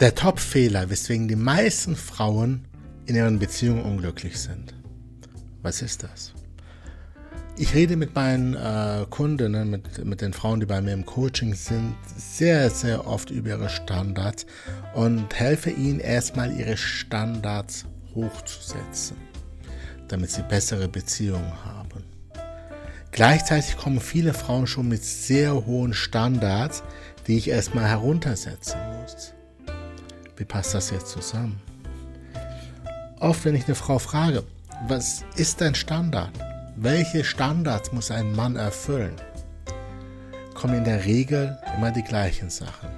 der Top-Fehler, weswegen die meisten Frauen in ihren Beziehungen unglücklich sind. Was ist das? Ich rede mit meinen äh, Kundinnen, mit, mit den Frauen, die bei mir im Coaching sind, sehr, sehr oft über ihre Standards und helfe ihnen erstmal ihre Standards hochzusetzen, damit sie bessere Beziehungen haben. Gleichzeitig kommen viele Frauen schon mit sehr hohen Standards, die ich erstmal heruntersetzen muss. Wie passt das jetzt zusammen? Oft, wenn ich eine Frau frage, was ist dein Standard? Welche Standards muss ein Mann erfüllen? Kommen in der Regel immer die gleichen Sachen.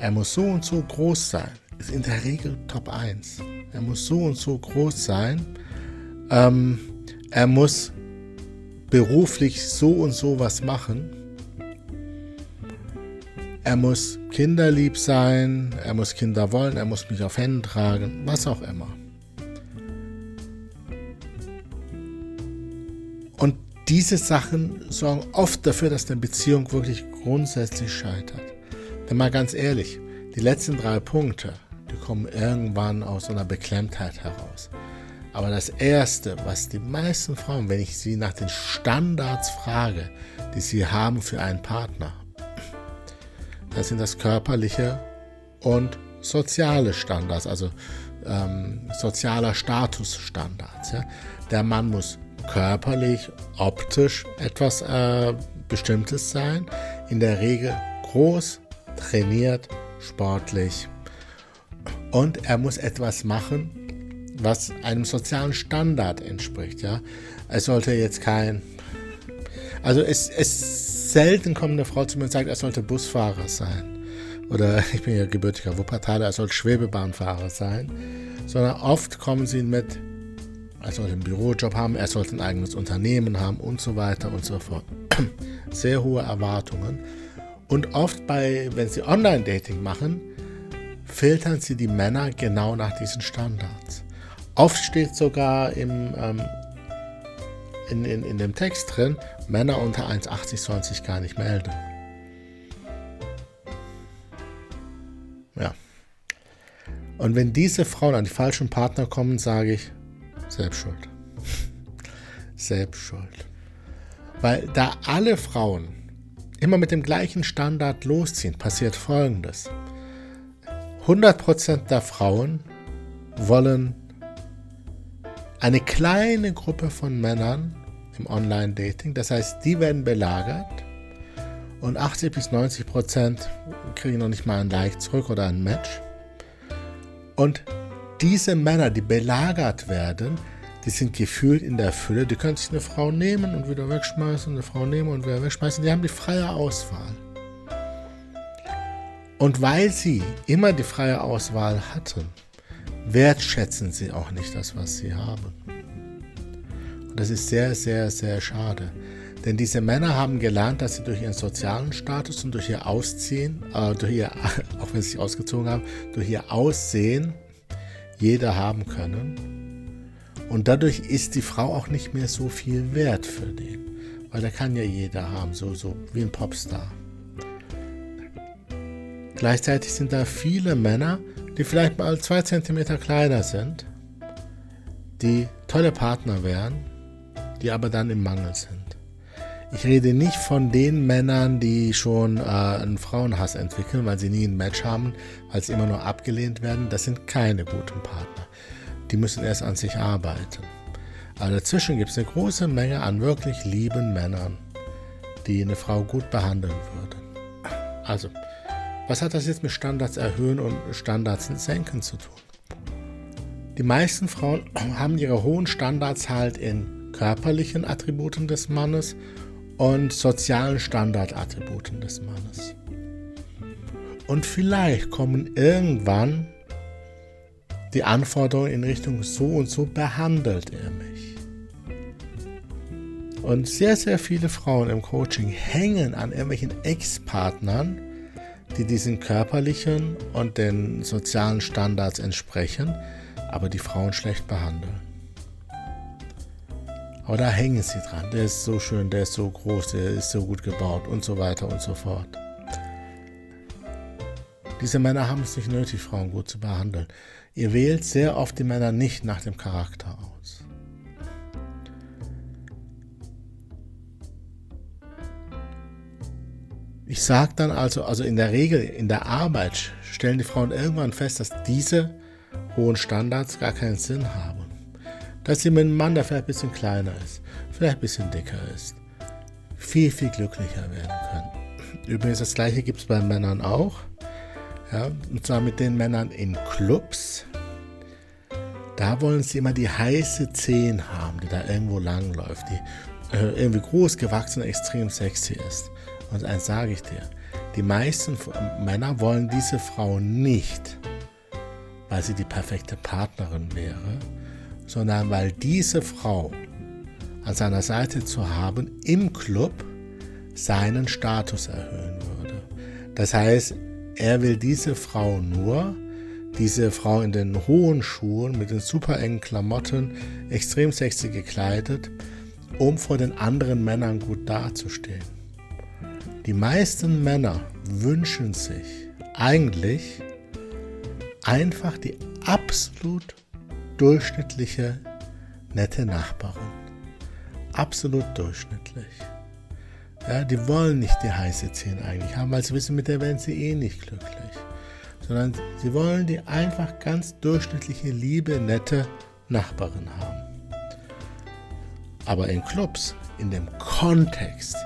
Er muss so und so groß sein, ist in der Regel Top 1. Er muss so und so groß sein. Ähm, er muss beruflich so und so was machen. Er muss kinderlieb sein, er muss Kinder wollen, er muss mich auf Händen tragen, was auch immer. Und diese Sachen sorgen oft dafür, dass eine Beziehung wirklich grundsätzlich scheitert. Denn mal ganz ehrlich, die letzten drei Punkte, die kommen irgendwann aus einer Beklemmtheit heraus. Aber das Erste, was die meisten Frauen, wenn ich sie nach den Standards frage, die sie haben für einen Partner, das sind das körperliche und soziale Standards, also ähm, sozialer Statusstandards. Ja. Der Mann muss körperlich, optisch etwas äh, Bestimmtes sein. In der Regel groß, trainiert, sportlich. Und er muss etwas machen, was einem sozialen Standard entspricht. Ja? Er sollte jetzt kein. Also es, es selten kommt eine Frau zu mir und sagt, er sollte Busfahrer sein. Oder ich bin ja gebürtiger Wuppertaler, er soll Schwebebahnfahrer sein. Sondern oft kommen sie mit er sollte einen Bürojob haben, er sollte ein eigenes Unternehmen haben und so weiter und so fort. Sehr hohe Erwartungen. Und oft bei, wenn sie Online-Dating machen, filtern sie die Männer genau nach diesen Standards. Oft steht sogar im, ähm, in, in, in dem Text drin, Männer unter 1,80 sollen sich gar nicht melden. Ja. Und wenn diese Frauen an die falschen Partner kommen, sage ich, selbst schuld. Selbst schuld. Weil da alle Frauen immer mit dem gleichen Standard losziehen, passiert Folgendes. 100% der Frauen wollen eine kleine Gruppe von Männern im Online-Dating, das heißt, die werden belagert und 80 bis 90% kriegen noch nicht mal ein Like zurück oder ein Match. Und diese Männer, die belagert werden, die sind gefühlt in der Fülle. Die können sich eine Frau nehmen und wieder wegschmeißen, eine Frau nehmen und wieder wegschmeißen. Die haben die freie Auswahl. Und weil sie immer die freie Auswahl hatten, wertschätzen sie auch nicht das, was sie haben. Und das ist sehr, sehr, sehr schade. Denn diese Männer haben gelernt, dass sie durch ihren sozialen Status und durch ihr Ausziehen, äh, durch ihr, auch wenn sie sich ausgezogen haben, durch ihr Aussehen jeder haben können. Und dadurch ist die Frau auch nicht mehr so viel wert für den. Weil da kann ja jeder haben, so, so wie ein Popstar. Gleichzeitig sind da viele Männer, die vielleicht mal zwei Zentimeter kleiner sind, die tolle Partner wären, die aber dann im Mangel sind. Ich rede nicht von den Männern, die schon äh, einen Frauenhass entwickeln, weil sie nie ein Match haben, weil sie immer nur abgelehnt werden. Das sind keine guten Partner. Die müssen erst an sich arbeiten. Aber dazwischen gibt es eine große Menge an wirklich lieben Männern, die eine Frau gut behandeln würden. Also, was hat das jetzt mit Standards erhöhen und Standards senken zu tun? Die meisten Frauen haben ihre hohen Standards halt in körperlichen Attributen des Mannes und sozialen Standardattributen des Mannes. Und vielleicht kommen irgendwann die Anforderungen in Richtung so und so behandelt er mich. Und sehr, sehr viele Frauen im Coaching hängen an irgendwelchen Ex-Partnern, die diesen körperlichen und den sozialen Standards entsprechen, aber die Frauen schlecht behandeln. Aber da hängen sie dran. Der ist so schön, der ist so groß, der ist so gut gebaut und so weiter und so fort. Diese Männer haben es nicht nötig, Frauen gut zu behandeln. Ihr wählt sehr oft die Männer nicht nach dem Charakter aus. Ich sage dann also, also in der Regel in der Arbeit stellen die Frauen irgendwann fest, dass diese hohen Standards gar keinen Sinn haben. Dass sie mit einem Mann, der vielleicht ein bisschen kleiner ist, vielleicht ein bisschen dicker ist, viel, viel glücklicher werden können. Übrigens, das gleiche gibt es bei Männern auch. Ja, und zwar mit den Männern in Clubs. Da wollen sie immer die heiße Zehen haben, die da irgendwo langläuft, die äh, irgendwie groß gewachsen und extrem sexy ist. Und eins sage ich dir, die meisten Männer wollen diese Frau nicht, weil sie die perfekte Partnerin wäre, sondern weil diese Frau an seiner Seite zu haben im Club seinen Status erhöhen würde. Das heißt, er will diese Frau nur, diese Frau in den hohen Schuhen mit den super engen Klamotten, extrem sexy gekleidet, um vor den anderen Männern gut dazustehen. Die meisten Männer wünschen sich eigentlich einfach die absolut durchschnittliche, nette Nachbarin. Absolut durchschnittlich. Ja, die wollen nicht die heiße 10 eigentlich haben, weil sie wissen, mit der werden sie eh nicht glücklich. Sondern sie wollen die einfach ganz durchschnittliche, liebe, nette Nachbarin haben. Aber in Clubs, in dem Kontext,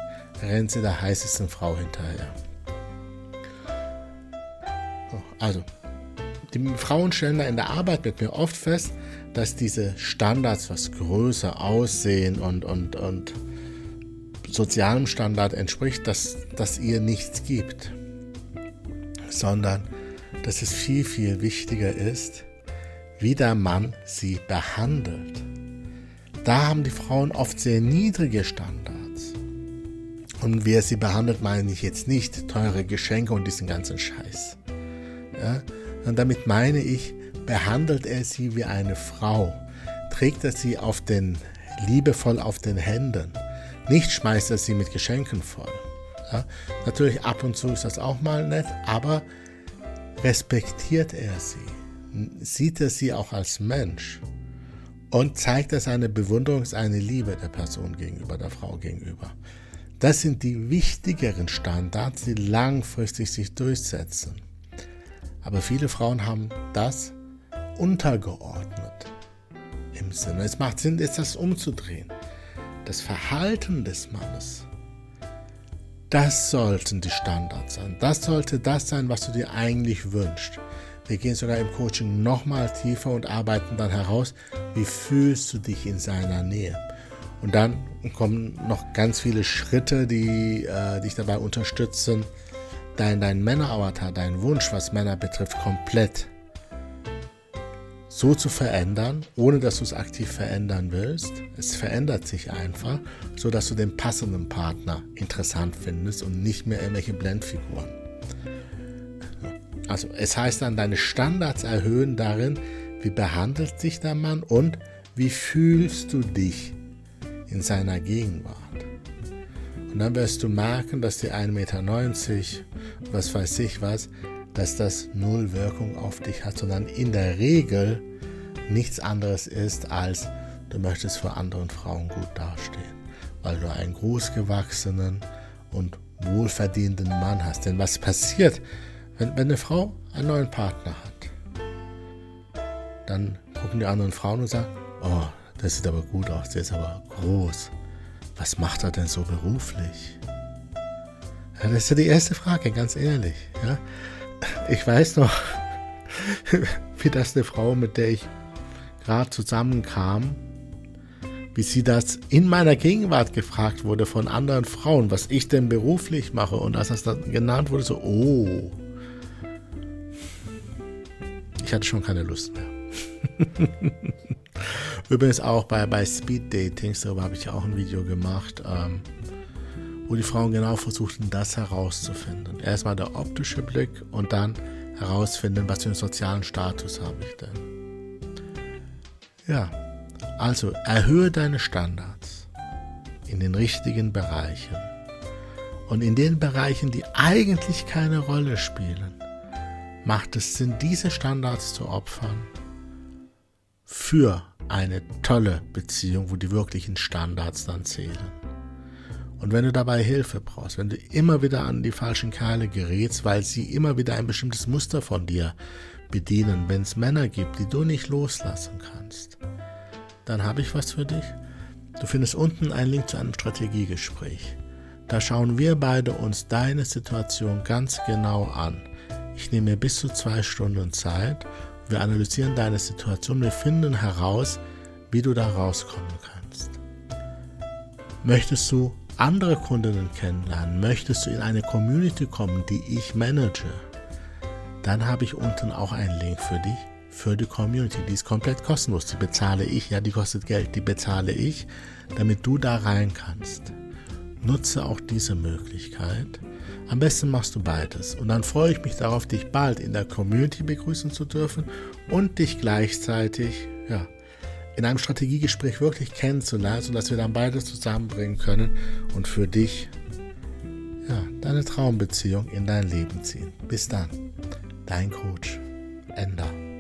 rennt sie der heißesten Frau hinterher. Also, die Frauen stellen da in der Arbeit mit mir oft fest, dass diese Standards, was größer aussehen und, und, und sozialem Standard entspricht, dass, dass ihr nichts gibt, sondern dass es viel, viel wichtiger ist, wie der Mann sie behandelt. Da haben die Frauen oft sehr niedrige Standards. Und wie er sie behandelt, meine ich jetzt nicht teure Geschenke und diesen ganzen Scheiß. Ja? Und damit meine ich, behandelt er sie wie eine Frau, trägt er sie auf den, liebevoll auf den Händen, nicht schmeißt er sie mit Geschenken voll. Ja? Natürlich ab und zu ist das auch mal nett, aber respektiert er sie, sieht er sie auch als Mensch und zeigt er seine Bewunderung, seine Liebe der Person gegenüber, der Frau gegenüber. Das sind die wichtigeren Standards, die langfristig sich durchsetzen. Aber viele Frauen haben das untergeordnet im Sinne. Es macht Sinn, jetzt das umzudrehen. Das Verhalten des Mannes, das sollten die Standards sein. Das sollte das sein, was du dir eigentlich wünschst. Wir gehen sogar im Coaching nochmal tiefer und arbeiten dann heraus, wie fühlst du dich in seiner Nähe. Und dann kommen noch ganz viele Schritte, die äh, dich dabei unterstützen, dein, dein Männeravatar, dein Wunsch, was Männer betrifft, komplett so zu verändern, ohne dass du es aktiv verändern willst. Es verändert sich einfach, so dass du den passenden Partner interessant findest und nicht mehr irgendwelche Blendfiguren. Also es heißt dann, deine Standards erhöhen darin, wie behandelt sich der Mann und wie fühlst du dich in seiner Gegenwart. Und dann wirst du merken, dass die 1,90 Meter, was weiß ich was, dass das null Wirkung auf dich hat, sondern in der Regel nichts anderes ist, als du möchtest für anderen Frauen gut dastehen, weil du einen großgewachsenen und wohlverdienenden Mann hast. Denn was passiert, wenn, wenn eine Frau einen neuen Partner hat? Dann gucken die anderen Frauen und sagen, oh, das sieht aber gut aus, der ist aber groß was macht er denn so beruflich? Ja, das ist ja die erste Frage, ganz ehrlich. Ja? Ich weiß noch, wie das eine Frau, mit der ich gerade zusammenkam, wie sie das in meiner Gegenwart gefragt wurde von anderen Frauen, was ich denn beruflich mache. Und als das dann genannt wurde, so, oh, ich hatte schon keine Lust mehr. Übrigens auch bei, bei Speed Datings, darüber habe ich auch ein Video gemacht, ähm, wo die Frauen genau versuchten, das herauszufinden. Erstmal der optische Blick und dann herausfinden, was für einen sozialen Status habe ich denn. Ja, also erhöhe deine Standards in den richtigen Bereichen. Und in den Bereichen, die eigentlich keine Rolle spielen, macht es Sinn, diese Standards zu opfern für eine tolle Beziehung, wo die wirklichen Standards dann zählen. Und wenn du dabei Hilfe brauchst, wenn du immer wieder an die falschen Kerle gerätst, weil sie immer wieder ein bestimmtes Muster von dir bedienen, wenn es Männer gibt, die du nicht loslassen kannst, dann habe ich was für dich. Du findest unten einen Link zu einem Strategiegespräch. Da schauen wir beide uns deine Situation ganz genau an. Ich nehme mir bis zu zwei Stunden Zeit. Wir analysieren deine Situation. Wir finden heraus, wie du da rauskommen kannst. Möchtest du andere Kundinnen kennenlernen? Möchtest du in eine Community kommen, die ich manage? Dann habe ich unten auch einen Link für dich für die Community. Die ist komplett kostenlos. Die bezahle ich. Ja, die kostet Geld. Die bezahle ich, damit du da rein kannst. Nutze auch diese Möglichkeit. Am besten machst du beides. Und dann freue ich mich darauf, dich bald in der Community begrüßen zu dürfen und dich gleichzeitig ja, in einem Strategiegespräch wirklich kennenzulernen, sodass wir dann beides zusammenbringen können und für dich ja, deine Traumbeziehung in dein Leben ziehen. Bis dann, dein Coach, Ender.